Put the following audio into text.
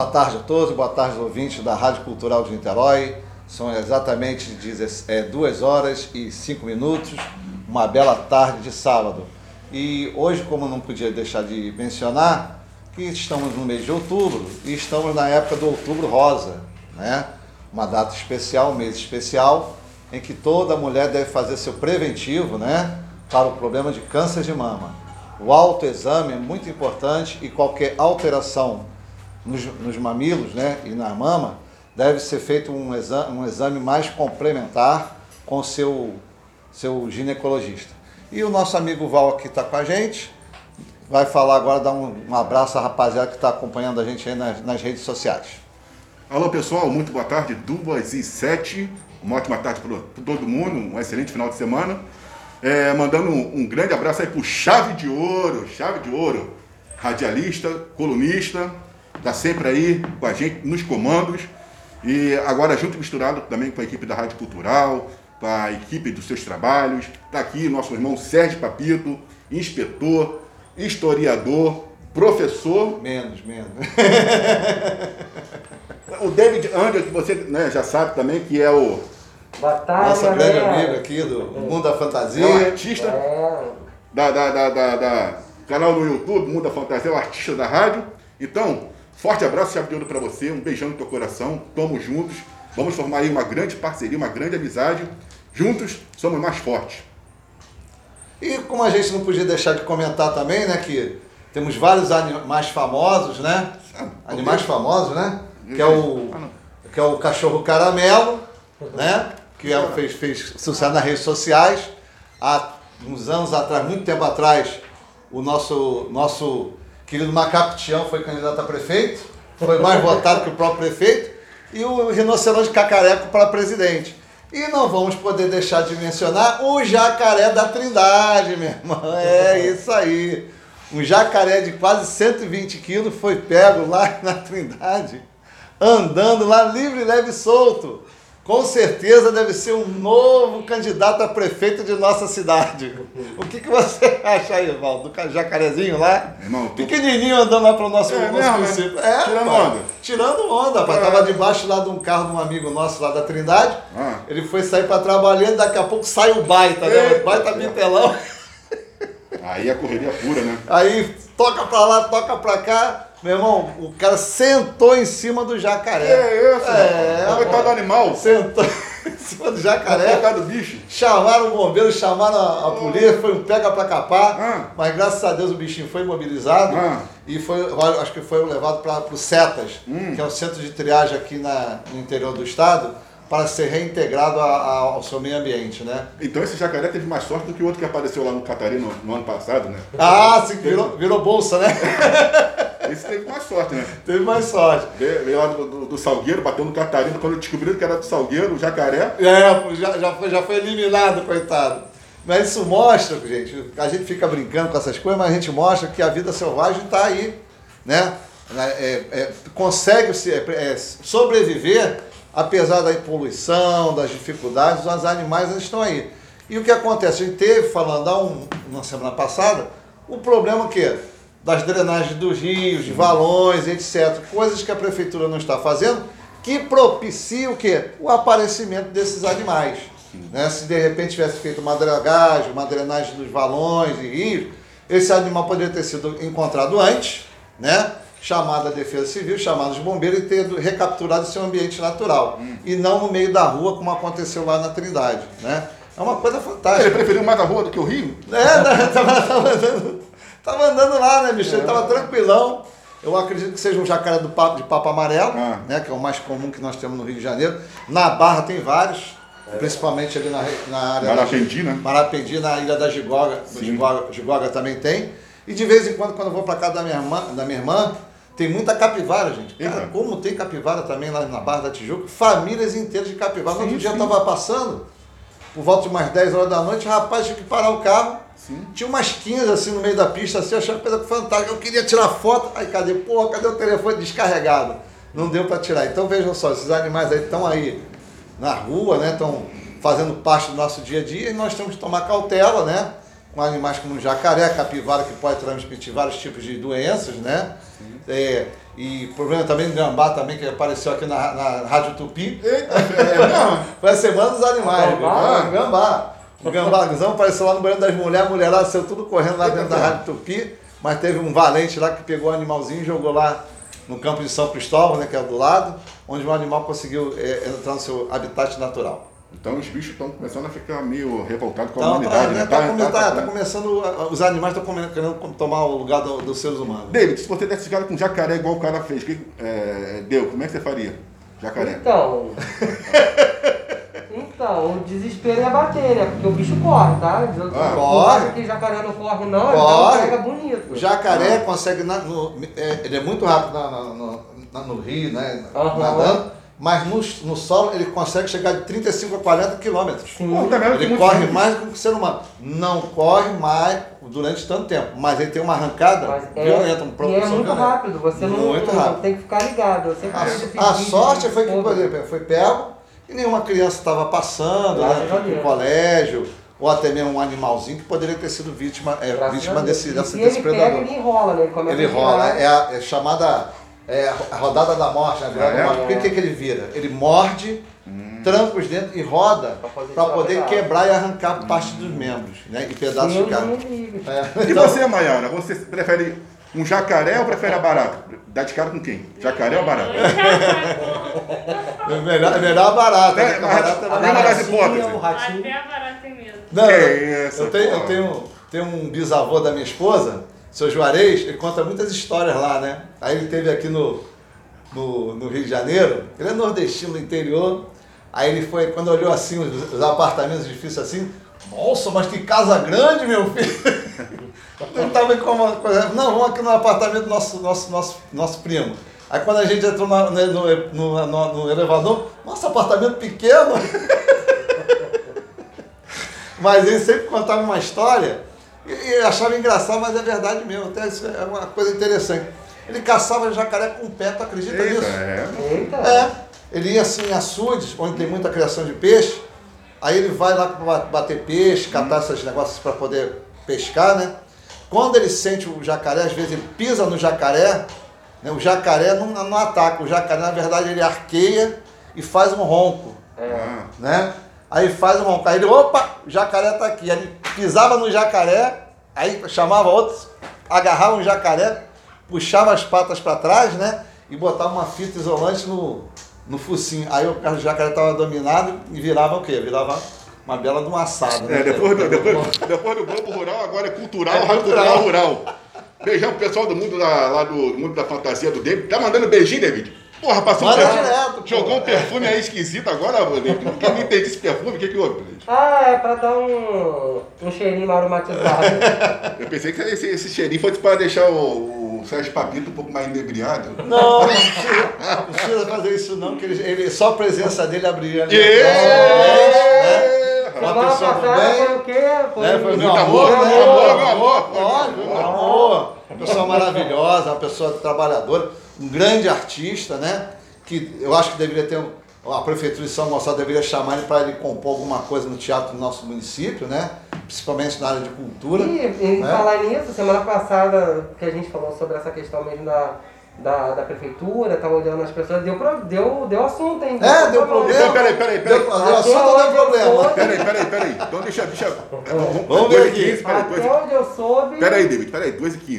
Boa tarde a todos, boa tarde aos ouvintes da Rádio Cultural de Niterói. São exatamente 2 horas e 5 minutos, uma bela tarde de sábado. E hoje, como não podia deixar de mencionar, que estamos no mês de outubro e estamos na época do outubro rosa, né? Uma data especial, um mês especial, em que toda mulher deve fazer seu preventivo, né? Para o problema de câncer de mama. O autoexame é muito importante e qualquer alteração nos, nos mamilos né, e na mama, deve ser feito um exame, um exame mais complementar com o seu, seu ginecologista. E o nosso amigo Val aqui está com a gente, vai falar agora, dar um, um abraço à rapaziada que está acompanhando a gente aí nas, nas redes sociais. Alô pessoal, muito boa tarde, duas e sete, uma ótima tarde para todo mundo, um excelente final de semana. É, mandando um, um, grande abraço aí pro Chave de Ouro, Chave de Ouro, radialista, colunista, está sempre aí com a gente nos comandos. E agora junto e misturado também com a equipe da Rádio Cultural, com a equipe dos seus trabalhos. Está aqui nosso irmão Sérgio Papito, inspetor, historiador, professor. Menos, menos. o David Andrew, que você né, já sabe também, que é o. Batalha, Nossa grande amigo aqui do Mundo da Fantasia. É um artista é. Da, da, da, da, da canal no YouTube, Mundo da Fantasia, é o artista da rádio. Então, Forte abraço, chave de ouro para você, um beijão no teu coração, tamo juntos, vamos formar aí uma grande parceria, uma grande amizade, juntos somos mais fortes. E como a gente não podia deixar de comentar também, né, que temos vários animais famosos, né, ah, animais famosos, né, que é o, ah, que é o cachorro caramelo, né, que é, fez, fez sucesso nas redes sociais, há uns anos atrás, muito tempo atrás, o nosso, nosso querido Macaco Tião foi candidato a prefeito, foi mais votado que o próprio prefeito, e o rinoceronte cacareco para presidente. E não vamos poder deixar de mencionar o jacaré da Trindade, meu irmão. É isso aí. Um jacaré de quase 120 quilos foi pego lá na Trindade, andando lá livre, leve e solto com certeza deve ser um novo candidato a prefeito de nossa cidade. O que, que você acha aí, Valdo? Do jacarezinho lá? Irmão, tô... Pequenininho andando lá para o nosso, é, nosso município. É, tirando pai. onda. Tirando onda, pai. É. Tava debaixo lá de um carro de um amigo nosso lá da Trindade. Ah. Ele foi sair para trabalhar e daqui a pouco sai o baita, né? O baita bitelão. Aí a correria pura, né? Aí toca para lá, toca para cá. Meu irmão, o cara sentou em cima do jacaré. Que é isso? É, coitado do animal. Sentou em cima do jacaré. Coitado do bicho. Chamaram o bombeiro, chamaram a, a polícia, foi um pega pra capar. Ah. Mas graças a Deus o bichinho foi imobilizado. Ah. E foi, acho que foi levado para o CETAS, hum. que é o centro de triagem aqui na, no interior do estado para ser reintegrado a, a, ao seu meio ambiente, né? Então esse jacaré teve mais sorte do que o outro que apareceu lá no Catarina no, no ano passado, né? Ah, sim, virou, virou bolsa, né? Esse teve mais sorte, né? Teve mais sorte. Veio lá do, do, do, Salgueiro, bateu no Catarina, quando descobriram que era do Salgueiro, o jacaré. É, já, já, foi, já foi eliminado, coitado. Mas isso mostra, gente, a gente fica brincando com essas coisas, mas a gente mostra que a vida selvagem está aí, né? É, é, consegue se, é, é, sobreviver apesar da poluição, das dificuldades, os animais estão aí. E o que acontece? A gente teve, falando há um, uma semana passada, o problema que das drenagens dos rios, de valões, etc. Coisas que a prefeitura não está fazendo, que propicia o quê? O aparecimento desses animais. Né? Se de repente tivesse feito uma dragagem, uma drenagem dos valões e rios, esse animal poderia ter sido encontrado antes, né? chamado a Defesa Civil, chamado os bombeiros e ter recapturado seu ambiente natural. Hum. E não no meio da rua, como aconteceu lá na Trindade. Né? É uma coisa fantástica. Ele preferiu mais a rua do que o rio? É, estava tava andando, tava andando lá, né, bicho? Ele estava é. tranquilão. Eu acredito que seja um jacaré do papo, de papo amarelo, ah. né, que é o mais comum que nós temos no Rio de Janeiro. Na Barra tem vários, é. principalmente ali na, na área... Marapendi, né? Marapendi, na Ilha da Gigoga. Gigoga, Gigoga também tem. E de vez em quando, quando eu vou para casa da minha irmã, da minha irmã tem muita capivara, gente. Cara, uhum. como tem capivara também lá na Barra da Tijuca, famílias inteiras de capivara. No outro dia eu estava passando, por volta de umas 10 horas da noite, rapaz, tinha que parar o carro. Sim. Tinha umas 15 assim no meio da pista, assim, eu achei uma coisa fantástica. Eu queria tirar foto. Aí cadê? Porra, cadê o telefone descarregado? Não deu para tirar. Então vejam só, esses animais aí estão aí na rua, né? Estão fazendo parte do nosso dia a dia e nós temos que tomar cautela, né? com animais como jacaré, capivara, que pode transmitir vários tipos de doenças, né? É, e problema também do gambá também, que apareceu aqui na, na Rádio Tupi. Eita, é? Foi a semana dos animais. Gambá? Gambá. O gambazão apareceu lá no banheiro das mulheres, a mulherada saiu tudo correndo lá dentro da Rádio Tupi, mas teve um valente lá que pegou o animalzinho e jogou lá no campo de São Cristóvão, né, que é do lado, onde o animal conseguiu é, entrar no seu habitat natural. Então os bichos estão começando a ficar meio revoltados com a humanidade, tá, né? né, tá, come- tá- tá começando, os animais estão querendo tomar o lugar do- dos seres humanos. David, se você desse cara com jacaré igual o cara fez, que, é, deu, como é que você faria? Jacaré. Então. Então, o desespero ia bater, né? Porque o bicho corre, tá? Eu- Ah, corre. que jacaré não corre, não, ele Corre. um pega bonito. O jacaré consegue, na- no- é, ele é muito rápido na- na- no, na- no rio, né, Aham. nadando, mas no, no solo ele consegue chegar de 35 a 40 quilômetros. Que Ele corre simples. mais do que o ser humano. Não corre mais durante tanto tempo, mas ele tem uma arrancada Mas é, violenta, um e é muito violenta. rápido, você não, Muito não rápido. tem que ficar ligado. A, a sorte foi que, foi pego e nenhuma criança estava passando né, a para o Deus. colégio, ou até mesmo um animalzinho que poderia ter sido vítima, é, Graças vítima Deus. desse, E desse, se desse ele predador. pega, ele enrola, né? Ele Ele é a é chamada é a rodada da morte, né? Ah, é? morte. Por que, que ele vira? Ele morde, tranca os dentes e roda Pra poder para poder quebrar e arrancar parte dos membros, né? E pedaços de carne. É. E você, Maiara, você prefere um jacaré ou prefere a barata? Dá de cara com quem? Jacaré ou barata? É melhor, é melhor a barata. É, né? A barata é das hipóteses. o ratinho. Até a barata tem medo. Não, eu, isso, eu tenho, eu tenho, tenho um bisavô da minha esposa, seu Juarez, ele conta muitas histórias lá, né? Aí ele teve aqui no, no, no Rio de Janeiro, ele é nordestino do interior, aí ele foi, quando olhou assim, os, os apartamentos edifícios assim, nossa, mas que casa grande, meu filho! Ele tava com uma coisa, não, vamos aqui no apartamento do nosso, nosso, nosso, nosso primo. Aí quando a gente entrou na- né, no, no, no- no elevador, nossa, apartamento pequeno! Mas ele sempre contava uma história e, e achava engraçado, mas é verdade mesmo. Até isso é uma coisa interessante. Ele caçava jacaré com o pé, tu acredita Eita, nisso? é. Eita. É. Ele ia assim em açudes, onde tem muita criação de peixe. Aí ele vai lá para bater peixe, catar esses negócios para poder pescar, né? Quando ele sente o jacaré, às vezes ele pisa no jacaré, né? o jacaré não, não ataca, o jacaré na verdade ele arqueia e faz um ronco É. Né? Aí faz um ronco. Aí ele, opa, o jacaré tá aqui. Aí ele pisava no jacaré, aí chamava outros, agarrava um jacaré, puxava as patas para trás, né? E botava uma fita isolante no, no focinho. Aí o jacaré tava dominado e virava o quê? Virava uma bela de um assado. né? É, depois do, depois, depois do Globo Rural, agora é cultural, É cultural. rural. Beijão pro pessoal do mundo da, lá do, do mundo da fantasia do David. Tá mandando beijinho, David? Porra, passou Manda um perfume. direto. Jogou um perfume aí esquisito agora, David. Nunca nem entendi esse perfume. O que que houve, David? Ah, é pra dar um, um cheirinho aromatizado. Eu pensei que esse, esse cheirinho fosse para deixar o, o Sérgio Papito um pouco mais inebriado. Não, não precisa, não precisa fazer isso não, que ele, ele- só a presença dele abriria ali. Yeah! Uma pessoa do bem. foi o quê? Foi, Né? Foi meu Muito amor, amor, né? meu amor, meu amor. Amor. Uma pessoa maravilhosa, uma pessoa trabalhadora, um grande artista, né? Que eu acho que deveria ter. um- A Prefeitura de São Gonçalo deveria chamar ele para ele compor alguma coisa no teatro do nosso município, né? Principalmente na área de cultura. E, em né? falar nisso, semana passada que a gente falou sobre essa questão mesmo da, da, da prefeitura, tava olhando as pessoas, deu, pro- deu, deu assunto, hein? É, deu problema. Então, peraí, peraí, peraí. Deu, deu assunto ou deu problema? Peraí, peraí, peraí. Então deixa, deixa. Vamos ver aqui. Peraí, Até onde eu soube. Peraí, David, peraí, 2 e 15.